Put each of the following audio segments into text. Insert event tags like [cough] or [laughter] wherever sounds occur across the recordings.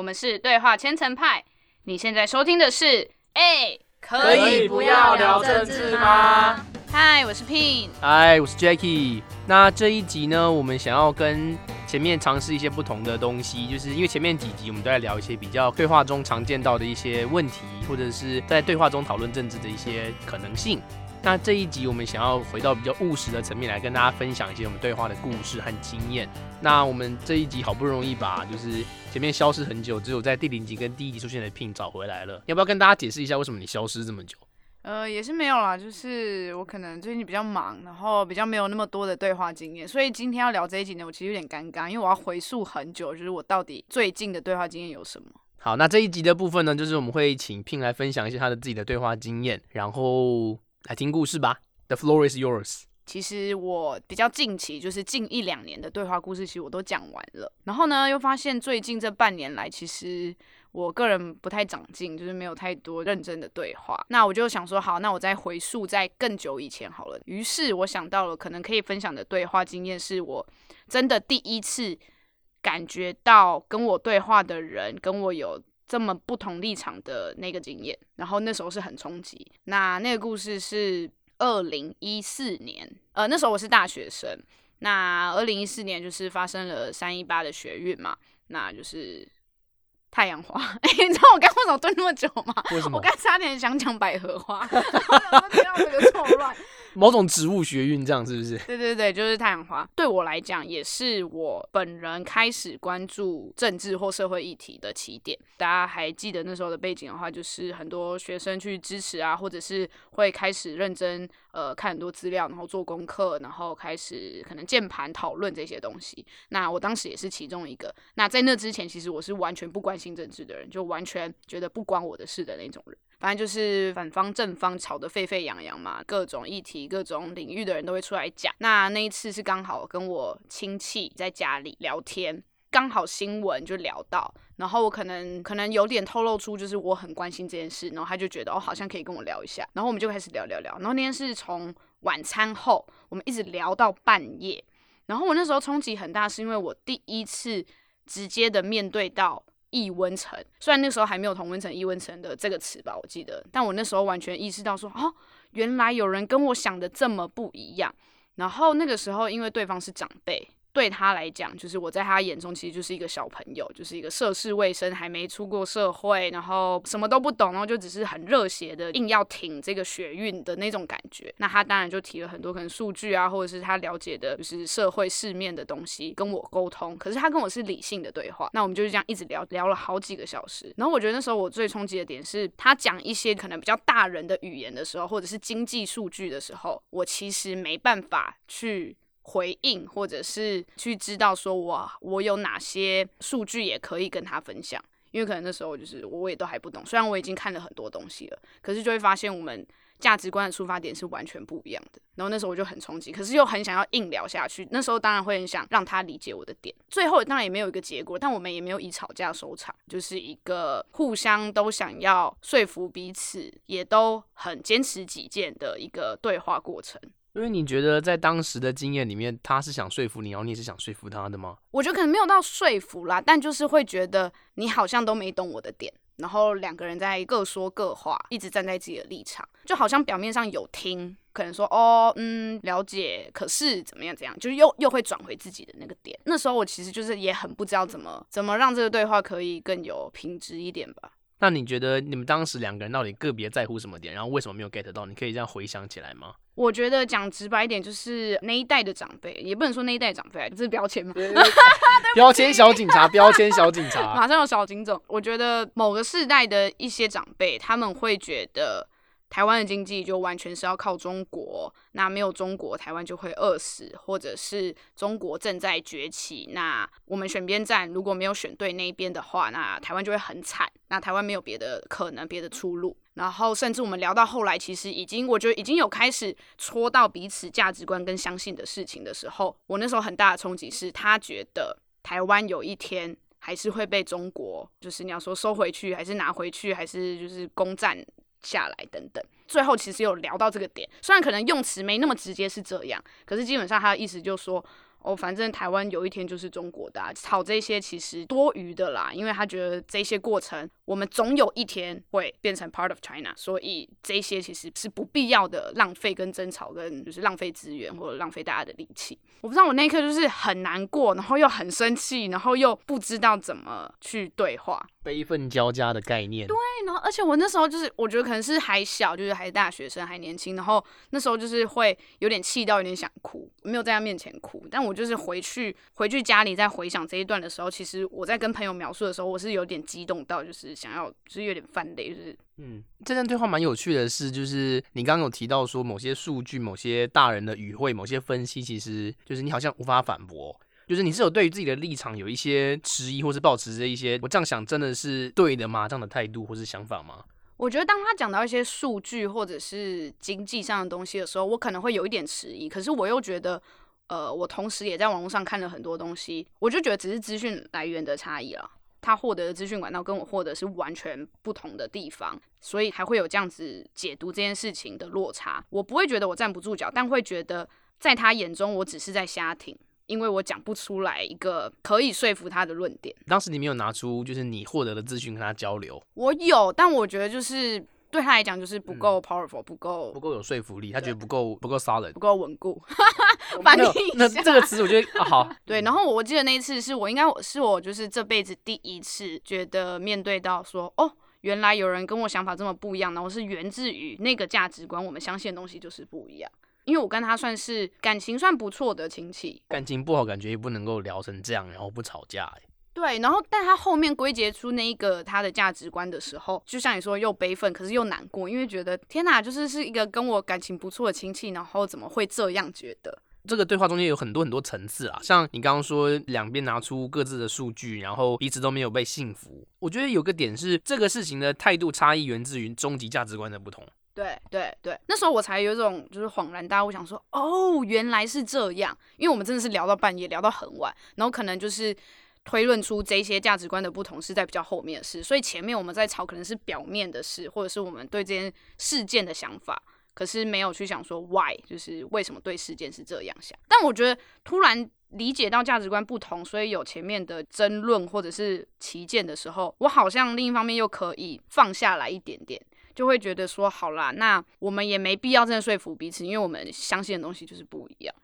我们是对话千层派。你现在收听的是，哎，可以不要聊政治吗？嗨，我是 Pin。嗨，我是 Jackie。那这一集呢，我们想要跟前面尝试一些不同的东西，就是因为前面几集我们都在聊一些比较对话中常见到的一些问题，或者是在对话中讨论政治的一些可能性。那这一集我们想要回到比较务实的层面来跟大家分享一些我们对话的故事和经验。那我们这一集好不容易把就是前面消失很久，只有在第零集跟第一集出现的 Pin 找回来了，要不要跟大家解释一下为什么你消失这么久？呃，也是没有啦，就是我可能最近比较忙，然后比较没有那么多的对话经验，所以今天要聊这一集呢，我其实有点尴尬，因为我要回溯很久，就是我到底最近的对话经验有什么。好，那这一集的部分呢，就是我们会请 Pin 来分享一些他的自己的对话经验，然后。来听故事吧，The floor is yours。其实我比较近期，就是近一两年的对话故事，其实我都讲完了。然后呢，又发现最近这半年来，其实我个人不太长进，就是没有太多认真的对话。那我就想说，好，那我再回溯在更久以前好了。于是我想到了，可能可以分享的对话经验，是我真的第一次感觉到跟我对话的人跟我有。这么不同立场的那个经验，然后那时候是很冲击。那那个故事是二零一四年，呃，那时候我是大学生。那二零一四年就是发生了三一八的学运嘛，那就是太阳花。哎，[laughs] 你知道我刚为什么蹲那么久吗？我刚差点想讲百合花，[laughs] [laughs] 听到这个错乱。某种植物学运，这样是不是？对对对，就是太阳花。对我来讲，也是我本人开始关注政治或社会议题的起点。大家还记得那时候的背景的话，就是很多学生去支持啊，或者是会开始认真呃看很多资料，然后做功课，然后开始可能键盘讨论这些东西。那我当时也是其中一个。那在那之前，其实我是完全不关新政治的人，就完全觉得不关我的事的那种人。反正就是反方正方吵得沸沸扬扬嘛，各种议题、各种领域的人都会出来讲。那那一次是刚好跟我亲戚在家里聊天，刚好新闻就聊到，然后我可能可能有点透露出就是我很关心这件事，然后他就觉得哦好像可以跟我聊一下，然后我们就开始聊聊聊。然后那天是从晚餐后，我们一直聊到半夜。然后我那时候冲击很大，是因为我第一次直接的面对到。异温层，虽然那时候还没有同温层、异温层的这个词吧，我记得，但我那时候完全意识到说，哦，原来有人跟我想的这么不一样。然后那个时候，因为对方是长辈。对他来讲，就是我在他眼中其实就是一个小朋友，就是一个涉世未深、还没出过社会，然后什么都不懂，然后就只是很热血的硬要挺这个学运的那种感觉。那他当然就提了很多可能数据啊，或者是他了解的就是社会世面的东西跟我沟通。可是他跟我是理性的对话，那我们就是这样一直聊聊了好几个小时。然后我觉得那时候我最冲击的点是他讲一些可能比较大人的语言的时候，或者是经济数据的时候，我其实没办法去。回应，或者是去知道说，我我有哪些数据也可以跟他分享，因为可能那时候就是我也都还不懂，虽然我已经看了很多东西了，可是就会发现我们价值观的出发点是完全不一样的。然后那时候我就很冲击，可是又很想要硬聊下去。那时候当然会很想让他理解我的点，最后当然也没有一个结果，但我们也没有以吵架收场，就是一个互相都想要说服彼此，也都很坚持己见的一个对话过程。因为你觉得在当时的经验里面，他是想说服你，然后你也是想说服他的吗？我觉得可能没有到说服啦，但就是会觉得你好像都没懂我的点，然后两个人在各说各话，一直站在自己的立场，就好像表面上有听，可能说哦嗯了解，可是怎么样怎样，就是又又会转回自己的那个点。那时候我其实就是也很不知道怎么怎么让这个对话可以更有品质一点吧。那你觉得你们当时两个人到底个别在乎什么点？然后为什么没有 get 到？你可以这样回想起来吗？我觉得讲直白一点，就是那一代的长辈，也不能说那一代长辈，这是标签吗？[laughs] 标签小警察，标签小警察，[laughs] 马上有小警总。我觉得某个世代的一些长辈，他们会觉得。台湾的经济就完全是要靠中国，那没有中国，台湾就会饿死，或者是中国正在崛起，那我们选边站，如果没有选对那一边的话，那台湾就会很惨，那台湾没有别的可能，别的出路。然后甚至我们聊到后来，其实已经，我觉得已经有开始戳到彼此价值观跟相信的事情的时候，我那时候很大的冲击是，他觉得台湾有一天还是会被中国，就是你要说收回去，还是拿回去，还是就是攻占。下来等等，最后其实有聊到这个点，虽然可能用词没那么直接是这样，可是基本上他的意思就是说，哦，反正台湾有一天就是中国的，吵这些其实多余的啦，因为他觉得这些过程我们总有一天会变成 part of China，所以这些其实是不必要的浪费跟争吵，跟就是浪费资源或者浪费大家的力气。我不知道我那一刻就是很难过，然后又很生气，然后又不知道怎么去对话。悲愤交加的概念。对，然后而且我那时候就是，我觉得可能是还小，就是还是大学生，还年轻，然后那时候就是会有点气到有点想哭，没有在他面前哭，但我就是回去回去家里再回想这一段的时候，其实我在跟朋友描述的时候，我是有点激动到，就是想要，就是有点泛泪，就是嗯，这段对话蛮有趣的是，就是你刚刚有提到说某些数据、某些大人的语汇、某些分析，其实就是你好像无法反驳。就是你是有对于自己的立场有一些迟疑，或是保持着一些我这样想真的是对的吗？这样的态度或是想法吗？我觉得当他讲到一些数据或者是经济上的东西的时候，我可能会有一点迟疑。可是我又觉得，呃，我同时也在网络上看了很多东西，我就觉得只是资讯来源的差异了。他获得的资讯管道跟我获得是完全不同的地方，所以还会有这样子解读这件事情的落差。我不会觉得我站不住脚，但会觉得在他眼中我只是在瞎听。因为我讲不出来一个可以说服他的论点。当时你没有拿出就是你获得的资讯跟他交流。我有，但我觉得就是对他来讲就是不够 powerful，不够不够有说服力。他觉得不够不够 solid，不够稳固。[laughs] 翻译那这个词我觉得好。[laughs] 对，然后我记得那一次是我应该是我就是这辈子第一次觉得面对到说哦，原来有人跟我想法这么不一样，然后是源自于那个价值观，我们相信的东西就是不一样。因为我跟他算是感情算不错的亲戚，感情不好，感觉也不能够聊成这样，然后不吵架。对，然后但他后面归结出那一个他的价值观的时候，就像你说，又悲愤，可是又难过，因为觉得天哪，就是是一个跟我感情不错的亲戚，然后怎么会这样觉得？这个对话中间有很多很多层次啊，像你刚刚说两边拿出各自的数据，然后彼此都没有被信服。我觉得有个点是，这个事情的态度差异源自于终极价值观的不同。对对对，那时候我才有种就是恍然大悟，想说哦，原来是这样。因为我们真的是聊到半夜，聊到很晚，然后可能就是推论出这些价值观的不同是在比较后面的事，所以前面我们在吵可能是表面的事，或者是我们对这件事件的想法，可是没有去想说 why，就是为什么对事件是这样想。但我觉得突然理解到价值观不同，所以有前面的争论或者是旗舰的时候，我好像另一方面又可以放下来一点点。就会觉得说好啦，那我们也没必要真的说服彼此，因为我们相信的东西就是不一样。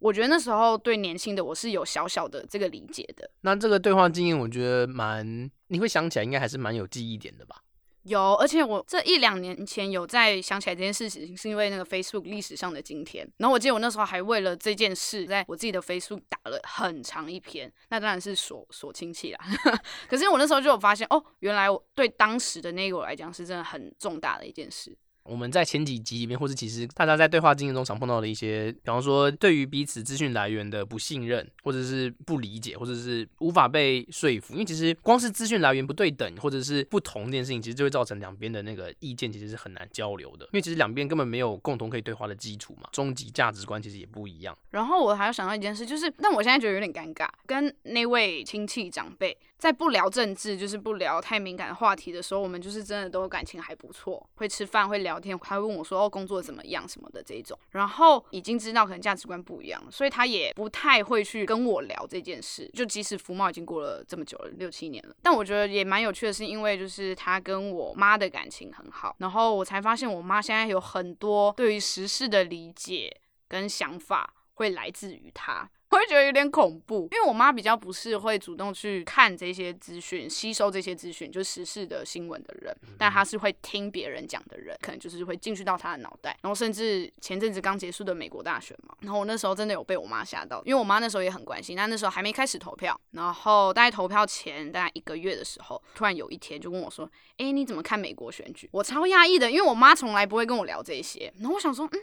我觉得那时候对年轻的我是有小小的这个理解的。那这个对话经验，我觉得蛮，你会想起来应该还是蛮有记忆点的吧。有，而且我这一两年前有在想起来这件事情，是因为那个 Facebook 历史上的今天。然后我记得我那时候还为了这件事，在我自己的 Facebook 打了很长一篇，那当然是锁锁亲戚啦。[laughs] 可是我那时候就有发现，哦，原来我对当时的那个我来讲，是真的很重大的一件事。我们在前几集里面，或者其实大家在对话经验中常碰到的一些，比方说对于彼此资讯来源的不信任，或者是不理解，或者是无法被说服。因为其实光是资讯来源不对等，或者是不同这件事情，其实就会造成两边的那个意见其实是很难交流的。因为其实两边根本没有共同可以对话的基础嘛，终极价值观其实也不一样。然后我还要想到一件事，就是，但我现在觉得有点尴尬，跟那位亲戚长辈。在不聊政治，就是不聊太敏感的话题的时候，我们就是真的都感情还不错，会吃饭，会聊天，他会问我说：“哦，工作怎么样什么的这种。”然后已经知道可能价值观不一样，所以他也不太会去跟我聊这件事。就即使福茂已经过了这么久了，六七年了，但我觉得也蛮有趣的，是因为就是他跟我妈的感情很好，然后我才发现我妈现在有很多对于时事的理解跟想法会来自于他。我会觉得有点恐怖，因为我妈比较不是会主动去看这些资讯、吸收这些资讯，就时事的新闻的人，但她是会听别人讲的人，可能就是会进去到她的脑袋。然后甚至前阵子刚结束的美国大选嘛，然后我那时候真的有被我妈吓到，因为我妈那时候也很关心，但那时候还没开始投票，然后大概投票前大概一个月的时候，突然有一天就跟我说：“哎，你怎么看美国选举？”我超讶异的，因为我妈从来不会跟我聊这些。然后我想说，嗯。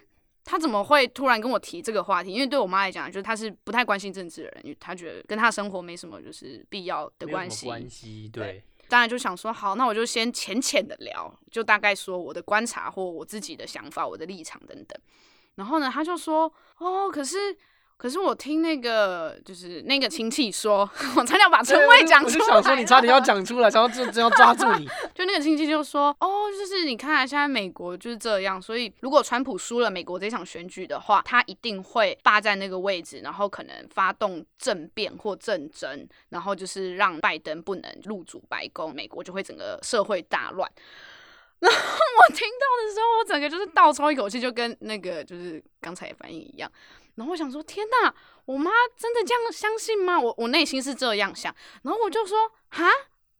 他怎么会突然跟我提这个话题？因为对我妈来讲，就是他是不太关心政治的人，因为他觉得跟他生活没什么就是必要的关系。关系对，当然就想说好，那我就先浅浅的聊，就大概说我的观察或我自己的想法、我的立场等等。然后呢，他就说哦，可是可是我听那个就是那个亲戚说，我差点把称谓讲出来。我就想说你差点要讲出来，想要就真要抓住你。[laughs] 就那个亲戚就说，哦，就是你看现在美国就是这样，所以如果川普输了美国这场选举的话，他一定会霸占那个位置，然后可能发动政变或政争，然后就是让拜登不能入主白宫，美国就会整个社会大乱。[laughs] 然后我听到的时候，我整个就是倒抽一口气，就跟那个就是刚才反应一样。然后我想说，天哪，我妈真的这样相信吗？我我内心是这样想。然后我就说，哈，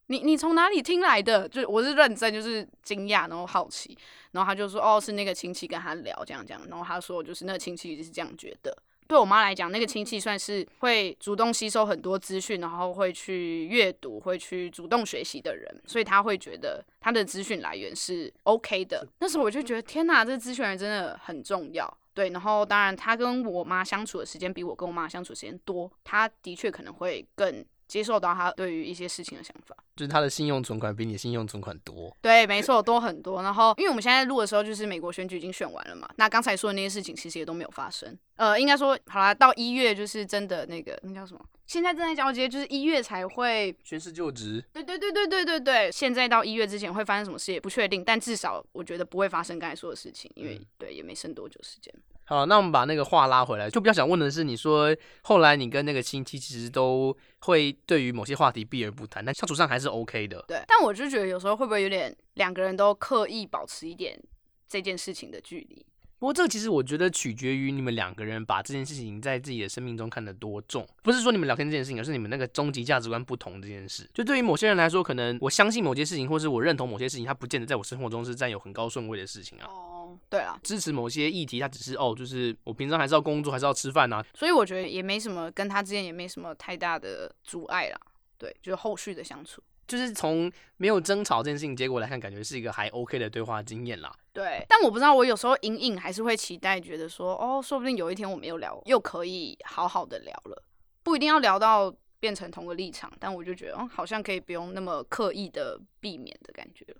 你你从哪里听来的？就我是认真，就是惊讶，然后好奇。然后他就说，哦，是那个亲戚跟他聊这样这样。然后他说，就是那个亲戚是这样觉得。对我妈来讲，那个亲戚算是会主动吸收很多资讯，然后会去阅读，会去主动学习的人，所以她会觉得她的资讯来源是 OK 的。那时候我就觉得，天哪，这个资讯源真的很重要。对，然后当然他跟我妈相处的时间比我跟我妈相处时间多，他的确可能会更。接受到他对于一些事情的想法，就是他的信用存款比你信用存款多。对，没错，多很多。然后，因为我们现在录的时候，就是美国选举已经选完了嘛，那刚才说的那些事情其实也都没有发生。呃，应该说，好啦，到一月就是真的那个那叫什么？现在正在交接，就是一月才会宣誓就职。对对对对对对对，现在到一月之前会发生什么事也不确定，但至少我觉得不会发生刚才说的事情，因为对也没剩多久时间。好，那我们把那个话拉回来，就比较想问的是，你说后来你跟那个亲戚其实都会对于某些话题避而不谈，但相处上还是 OK 的。对，但我就觉得有时候会不会有点两个人都刻意保持一点这件事情的距离？不过这个其实我觉得取决于你们两个人把这件事情在自己的生命中看得多重，不是说你们聊天这件事情，而是你们那个终极价值观不同这件事。就对于某些人来说，可能我相信某些事情，或是我认同某些事情，它不见得在我生活中是占有很高顺位的事情啊。哦，对啊，支持某些议题，它只是哦，就是我平常还是要工作，还是要吃饭啊。所以我觉得也没什么，跟他之间也没什么太大的阻碍啦。对，就是后续的相处。就是从没有争吵这件事情结果来看，感觉是一个还 OK 的对话经验啦。对，但我不知道，我有时候隐隐还是会期待，觉得说，哦，说不定有一天我们又聊，又可以好好的聊了，不一定要聊到变成同个立场，但我就觉得，哦，好像可以不用那么刻意的避免的感觉了。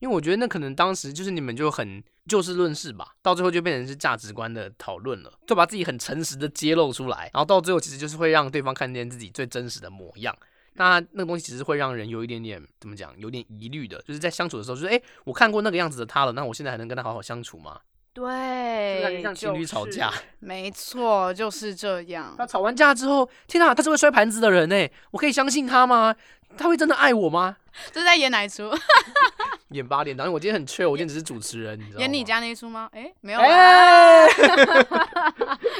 因为我觉得那可能当时就是你们就很就事论事吧，到最后就变成是价值观的讨论了，就把自己很诚实的揭露出来，然后到最后其实就是会让对方看见自己最真实的模样。那那个东西其实会让人有一点点怎么讲，有点疑虑的，就是在相处的时候，就是哎，我看过那个样子的他了，那我现在还能跟他好好相处吗？对，像情侣吵架，没错，就是这样。他吵完架之后，天哪，他是会摔盘子的人呢，我可以相信他吗？他会真的爱我吗？这是在演哪一出？[laughs] 演八点档，因为我今天很缺，我今天只是主持人，你知道吗？演你家那一出吗？哎，没有，[laughs]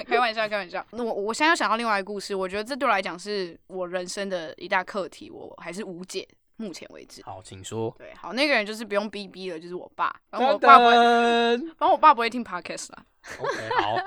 开玩笑，开玩笑。那我我现在又想到另外一个故事，我觉得这对我来讲是我人生的一大课题，我还是无解，目前为止。好，请说。对，好，那个人就是不用逼逼了，就是我爸。然后我爸不会，反正我爸不会听 podcast 啦。OK，好。[laughs]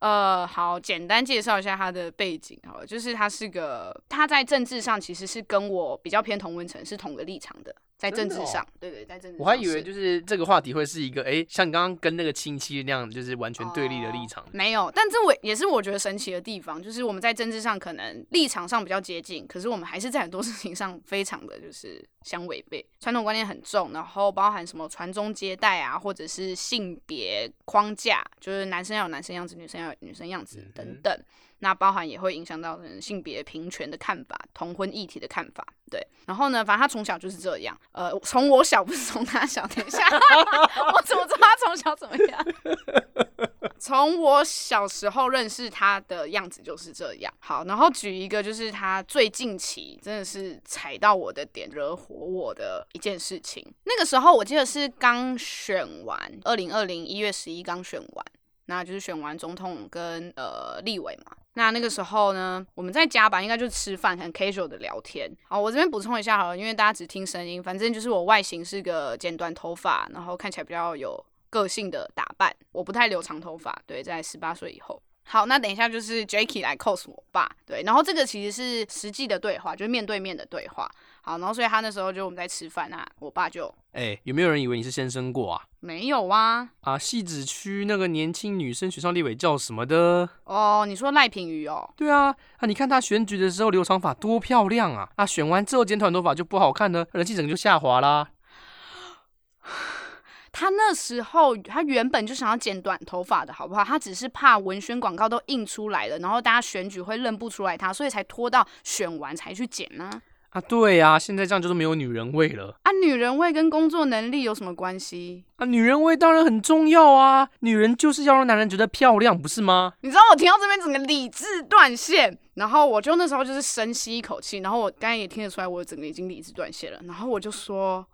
呃，好，简单介绍一下他的背景，好，就是他是个他在政治上其实是跟我比较偏同温层，是同个立场的。在政治上，对对，在政治上。我还以为就是这个话题会是一个，哎，像你刚刚跟那个亲戚那样，就是完全对立的立场。没有，但这我也是我觉得神奇的地方，就是我们在政治上可能立场上比较接近，可是我们还是在很多事情上非常的就是相违背，传统观念很重，然后包含什么传宗接代啊，或者是性别框架，就是男生要有男生样子，女生要有女生样子等等。那包含也会影响到人性别平权的看法、同婚议题的看法，对。然后呢，反正他从小就是这样。呃，从我小不是从他小，等一下，[laughs] 我怎么知道他从小怎么样？[laughs] 从我小时候认识他的样子就是这样。好，然后举一个就是他最近期真的是踩到我的点，惹火我的一件事情。那个时候我记得是刚选完，二零二零一月十一刚选完。那就是选完总统跟呃立委嘛，那那个时候呢，我们在家吧，应该就是吃饭很 casual 的聊天。好，我这边补充一下好了，因为大家只听声音，反正就是我外形是个剪短头发，然后看起来比较有个性的打扮，我不太留长头发。对，在十八岁以后。好，那等一下就是 Jacky 来 cos 我爸，对，然后这个其实是实际的对话，就是面对面的对话。好，然后所以他那时候就我们在吃饭啊，我爸就，哎，有没有人以为你是先生过啊？没有啊。啊，戏子区那个年轻女生选上立委叫什么的？哦，你说赖品妤哦？对啊，啊，你看她选举的时候留长发多漂亮啊，啊，选完之后剪短头发就不好看了，人气整个就下滑啦。[laughs] 他那时候他原本就想要剪短头发的好不好？他只是怕文宣广告都印出来了，然后大家选举会认不出来他，所以才拖到选完才去剪呢。啊，对呀，现在这样就是没有女人味了啊！女人味跟工作能力有什么关系啊？女人味当然很重要啊！女人就是要让男人觉得漂亮，不是吗？你知道我听到这边整个理智断线，然后我就那时候就是深吸一口气，然后我刚才也听得出来，我整个已经理智断线了，然后我就说。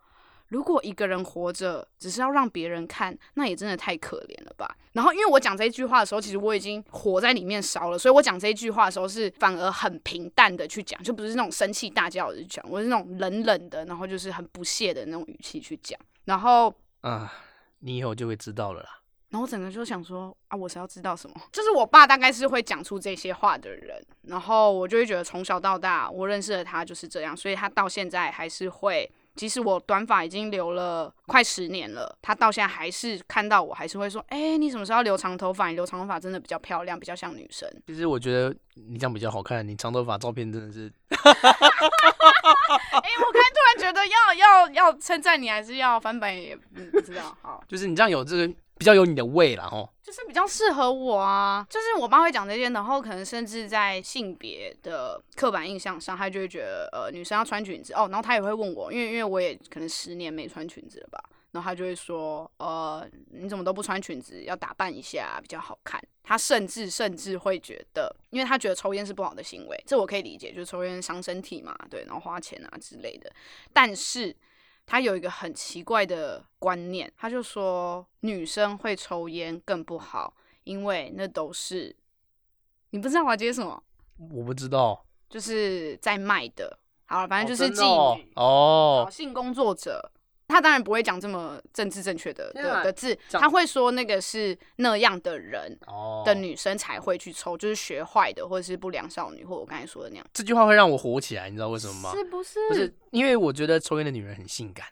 如果一个人活着只是要让别人看，那也真的太可怜了吧。然后，因为我讲这一句话的时候，其实我已经火在里面烧了，所以我讲这一句话的时候是反而很平淡的去讲，就不是那种生气大叫的讲，我是那种冷冷的，然后就是很不屑的那种语气去讲。然后啊，你以后就会知道了啦。然后我整个就想说啊，我是要知道什么？就是我爸大概是会讲出这些话的人，然后我就会觉得从小到大我认识的他就是这样，所以他到现在还是会。即使我短发已经留了快十年了，他到现在还是看到我，还是会说：“哎，你什么时候留长头发？你留长头发真的比较漂亮，比较像女生。”其实我觉得你这样比较好看，你长头发照片真的是。哎，我刚突然觉得要要要称赞你，还是要翻版也不知道。好，就是你这样有这个。比较有你的味了哦，就是比较适合我啊。就是我妈会讲这些，然后可能甚至在性别的刻板印象上，她就会觉得呃女生要穿裙子哦。然后她也会问我，因为因为我也可能十年没穿裙子了吧。然后她就会说呃你怎么都不穿裙子，要打扮一下比较好看。她甚至甚至会觉得，因为她觉得抽烟是不好的行为，这我可以理解，就是抽烟伤身体嘛，对，然后花钱啊之类的。但是。他有一个很奇怪的观念，他就说女生会抽烟更不好，因为那都是你不知道我要接什么？我不知道，就是在卖的。好了，反正就是妓女哦，性工作者。他当然不会讲这么政治正确的的字，他会说那个是那样的人的女生才会去抽，就是学坏的或者是不良少女，或我刚才说的那样。这句话会让我火起来，你知道为什么吗？是不是？不是，因为我觉得抽烟的女人很性感。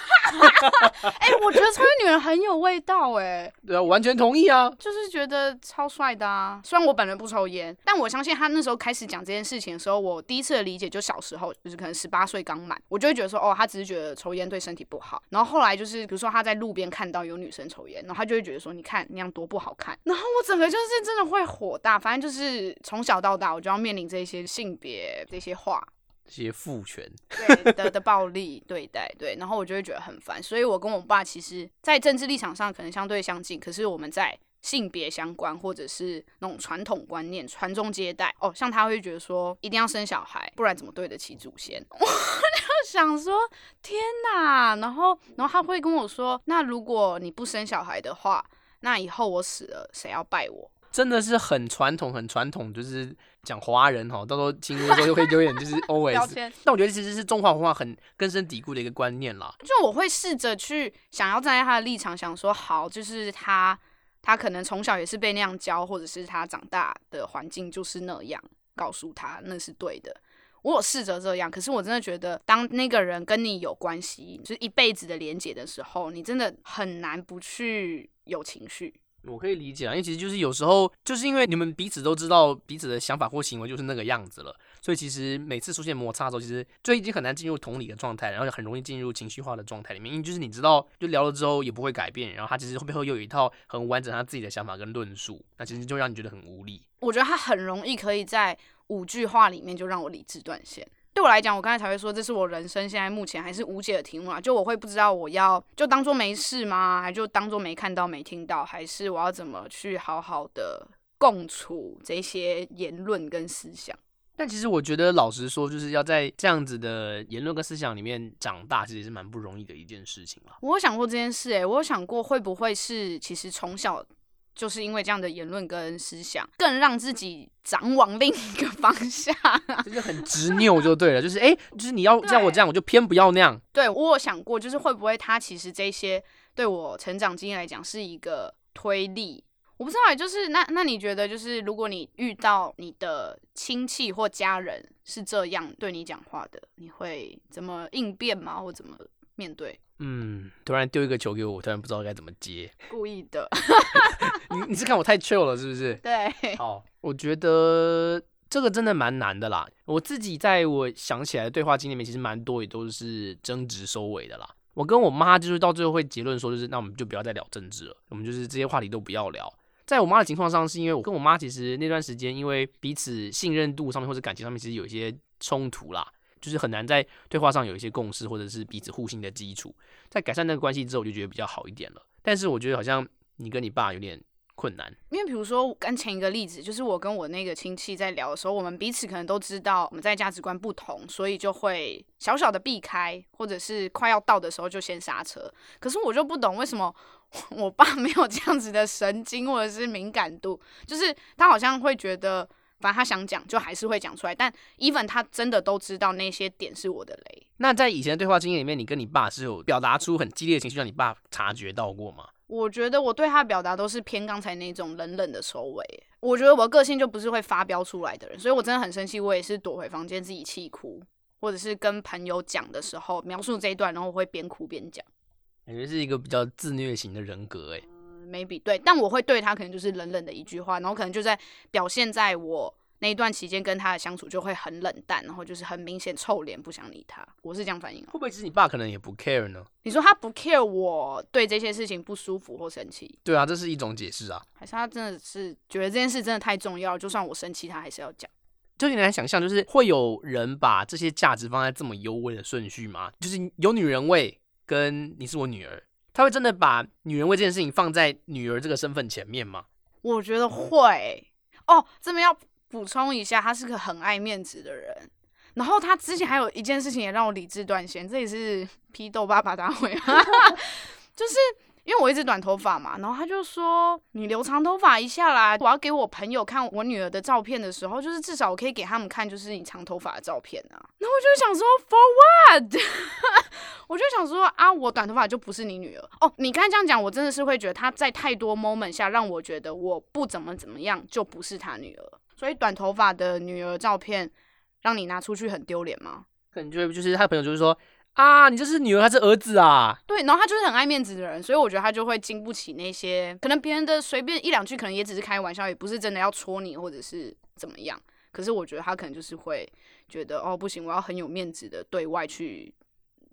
[laughs] 哎，我觉得抽烟女人很有味道哎。对啊，完全同意啊。就是觉得超帅的啊。虽然我本人不抽烟，但我相信他那时候开始讲这件事情的时候，我第一次的理解就小时候，就是可能十八岁刚满，我就会觉得说，哦，他只是觉得抽烟对身体不好。然后后来就是，比如说他在路边看到有女生抽烟，然后他就会觉得说，你看那样多不好看。然后我整个就是真的会火大，反正就是从小到大，我就要面临这些性别这些话。些父权 [laughs] 对的的暴力对待对，然后我就会觉得很烦，所以我跟我爸其实，在政治立场上可能相对相近，可是我们在性别相关或者是那种传统观念传宗接代哦，像他会觉得说一定要生小孩，不然怎么对得起祖先？[laughs] 我就想说天哪，然后然后他会跟我说，那如果你不生小孩的话，那以后我死了谁要拜我？真的是很传统，很传统，就是讲华人哈，到时候听的时候又会有点就是 [laughs] always。但我觉得其实是中华文化很根深蒂固的一个观念啦。就我会试着去想要站在他的立场，想说好，就是他他可能从小也是被那样教，或者是他长大的环境就是那样，告诉他那是对的。我有试着这样，可是我真的觉得，当那个人跟你有关系，就是一辈子的连结的时候，你真的很难不去有情绪。我可以理解啊，因为其实就是有时候就是因为你们彼此都知道彼此的想法或行为就是那个样子了，所以其实每次出现摩擦的时候，其实就已经很难进入同理的状态，然后很容易进入情绪化的状态里面。因为就是你知道，就聊了之后也不会改变，然后他其实背后又有一套很完整他自己的想法跟论述，那其实就让你觉得很无力。我觉得他很容易可以在五句话里面就让我理智断线。对我来讲，我刚才才会说，这是我人生现在目前还是无解的题目啊！就我会不知道我要就当做没事吗？还就当做没看到、没听到？还是我要怎么去好好的共处这些言论跟思想？但其实我觉得，老实说，就是要在这样子的言论跟思想里面长大，其实也是蛮不容易的一件事情啊。我有想过这件事，诶，我有想过会不会是其实从小。就是因为这样的言论跟思想，更让自己长往另一个方向，就是很执拗就对了。就是哎，就是你要像我这样，我就偏不要那样。对我有想过，就是会不会他其实这些对我成长经验来讲是一个推力？我不知道，就是那那你觉得，就是如果你遇到你的亲戚或家人是这样对你讲话的，你会怎么应变吗？或怎么面对？嗯，突然丢一个球给我，我突然不知道该怎么接。故意的。[laughs] 你你是看我太 chill 了是不是？对。好，我觉得这个真的蛮难的啦。我自己在我想起来的对话经历里面，其实蛮多也都是争执收尾的啦。我跟我妈就是到最后会结论说，就是那我们就不要再聊政治了，我们就是这些话题都不要聊。在我妈的情况上，是因为我跟我妈其实那段时间，因为彼此信任度上面或者感情上面，其实有一些冲突啦，就是很难在对话上有一些共识，或者是彼此互信的基础。在改善那个关系之后，我就觉得比较好一点了。但是我觉得好像你跟你爸有点。困难，因为比如说跟前一个例子，就是我跟我那个亲戚在聊的时候，我们彼此可能都知道我们在价值观不同，所以就会小小的避开，或者是快要到的时候就先刹车。可是我就不懂为什么我爸 [laughs] 没有这样子的神经或者是敏感度，就是他好像会觉得，反正他想讲就还是会讲出来。但 even 他真的都知道那些点是我的雷。那在以前的对话经验里面，你跟你爸是有表达出很激烈的情绪，让你爸察觉到过吗？我觉得我对他表达都是偏刚才那种冷冷的收尾。我觉得我的个性就不是会发飙出来的人，所以我真的很生气，我也是躲回房间自己气哭，或者是跟朋友讲的时候描述这一段，然后我会边哭边讲。感觉是一个比较自虐型的人格，哎，maybe 对，但我会对他可能就是冷冷的一句话，然后可能就在表现在我。那一段期间跟他的相处就会很冷淡，然后就是很明显臭脸，不想理他。我是这样反应。会不会其实你爸可能也不 care 呢？你说他不 care 我对这些事情不舒服或生气？对啊，这是一种解释啊。还是他真的是觉得这件事真的太重要，就算我生气，他还是要讲。就你来想象，就是会有人把这些价值放在这么优位的顺序吗？就是有女人味跟你是我女儿，他会真的把女人味这件事情放在女儿这个身份前面吗？我觉得会。哦，这边要。补充一下，他是个很爱面子的人。然后他之前还有一件事情也让我理智断线，这也是批斗爸爸大会，[laughs] 就是因为我一直短头发嘛，然后他就说你留长头发一下啦，我要给我朋友看我女儿的照片的时候，就是至少我可以给他们看，就是你长头发的照片啊。那我就想说，For what？[laughs] 我就想说啊，我短头发就不是你女儿哦。你刚才这样讲，我真的是会觉得他在太多 moment 下让我觉得我不怎么怎么样，就不是他女儿。所以短头发的女儿照片让你拿出去很丢脸吗？可能就就是他的朋友就是说啊，你这是女儿还是儿子啊？对，然后他就是很爱面子的人，所以我觉得他就会经不起那些可能别人的随便一两句，可能也只是开玩笑，也不是真的要戳你或者是怎么样。可是我觉得他可能就是会觉得哦，不行，我要很有面子的对外去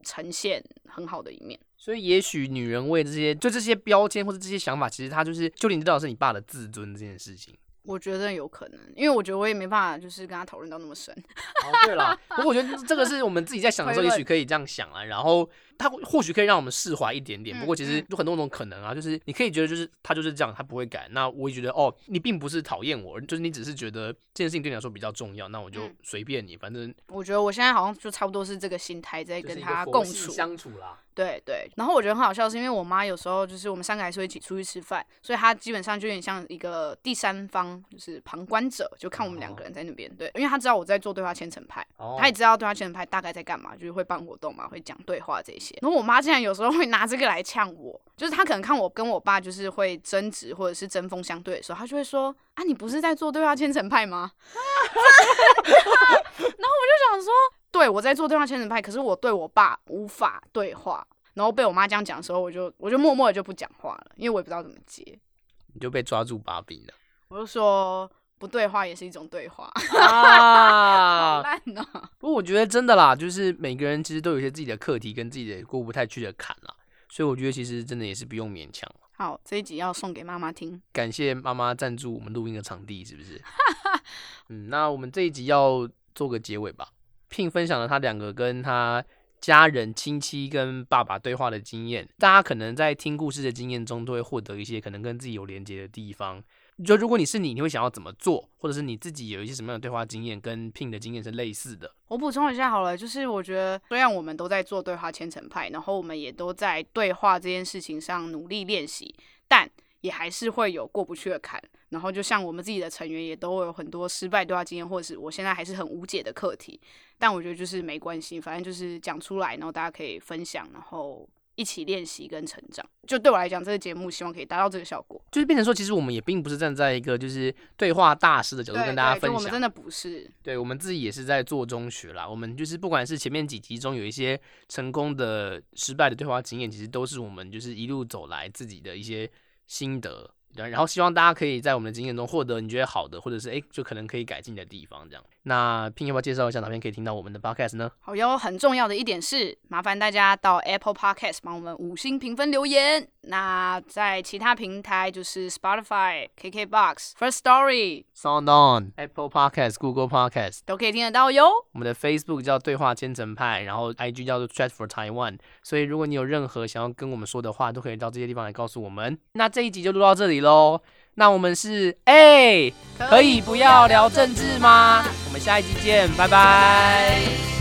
呈现很好的一面。所以也许女人为这些就这些标签或者这些想法，其实他就是就你知道是你爸的自尊这件事情。我觉得有可能，因为我觉得我也没办法，就是跟他讨论到那么深。哦，对了，不过我觉得这个是我们自己在想的时候，[laughs] 也许可以这样想啊，然后。他或许可以让我们释怀一点点，不过其实有很多种可能啊，就是你可以觉得就是他就是这样，他不会改。那我也觉得哦，你并不是讨厌我，就是你只是觉得这件事情对你来说比较重要，那我就随便你，反正。我觉得我现在好像就差不多是这个心态在跟他共处相处啦。对对，然后我觉得很好笑，是因为我妈有时候就是我们三个还是会一起出去吃饭，所以她基本上就有点像一个第三方，就是旁观者，就看我们两个人在那边。对，因为她知道我在做对话千层派，她也知道对话千层派大概在干嘛，就是会办活动嘛，会讲对话这些。然后我妈竟然有时候会拿这个来呛我，就是她可能看我跟我爸就是会争执或者是针锋相对的时候，她就会说：“啊，你不是在做对话千层派吗？” [laughs] 然后我就想说。对，我在做对话千层派，可是我对我爸无法对话，然后被我妈这样讲的时候，我就我就默默的就不讲话了，因为我也不知道怎么接，你就被抓住把柄了。我就说不对话也是一种对话 [laughs] 啊，烂呢。不过我觉得真的啦，就是每个人其实都有一些自己的课题跟自己的过不太去的坎啦，所以我觉得其实真的也是不用勉强。好，这一集要送给妈妈听，感谢妈妈赞助我们录音的场地，是不是？[laughs] 嗯，那我们这一集要做个结尾吧。Pin 分享了他两个跟他家人、亲戚跟爸爸对话的经验，大家可能在听故事的经验中都会获得一些可能跟自己有连接的地方。就如果你是你，你会想要怎么做，或者是你自己有一些什么样的对话经验，跟 Pin 的经验是类似的？我补充一下好了，就是我觉得虽然我们都在做对话千层派，然后我们也都在对话这件事情上努力练习，但也还是会有过不去的坎。然后就像我们自己的成员也都有很多失败对话经验，或者是我现在还是很无解的课题。但我觉得就是没关系，反正就是讲出来，然后大家可以分享，然后一起练习跟成长。就对我来讲，这个节目希望可以达到这个效果，就是变成说，其实我们也并不是站在一个就是对话大师的角度跟大家分享。我们真的不是，对我们自己也是在做中学啦。我们就是不管是前面几集中有一些成功的、失败的对话经验，其实都是我们就是一路走来自己的一些心得。对，然后希望大家可以在我们的经验中获得你觉得好的，或者是哎，就可能可以改进的地方，这样。那拼要不要介绍一下哪边可以听到我们的 podcast 呢？好哟，很重要的一点是，麻烦大家到 Apple Podcast 帮我们五星评分留言。那在其他平台就是 Spotify、KKBox、First Story、Sound On、Apple Podcast、Google Podcast 都可以听得到哟。我们的 Facebook 叫对话千层派，然后 IG 叫做 Chat for Taiwan。所以如果你有任何想要跟我们说的话，都可以到这些地方来告诉我们。那这一集就录到这里喽。那我们是哎，可以不要聊政治吗？我们下一集见，拜拜。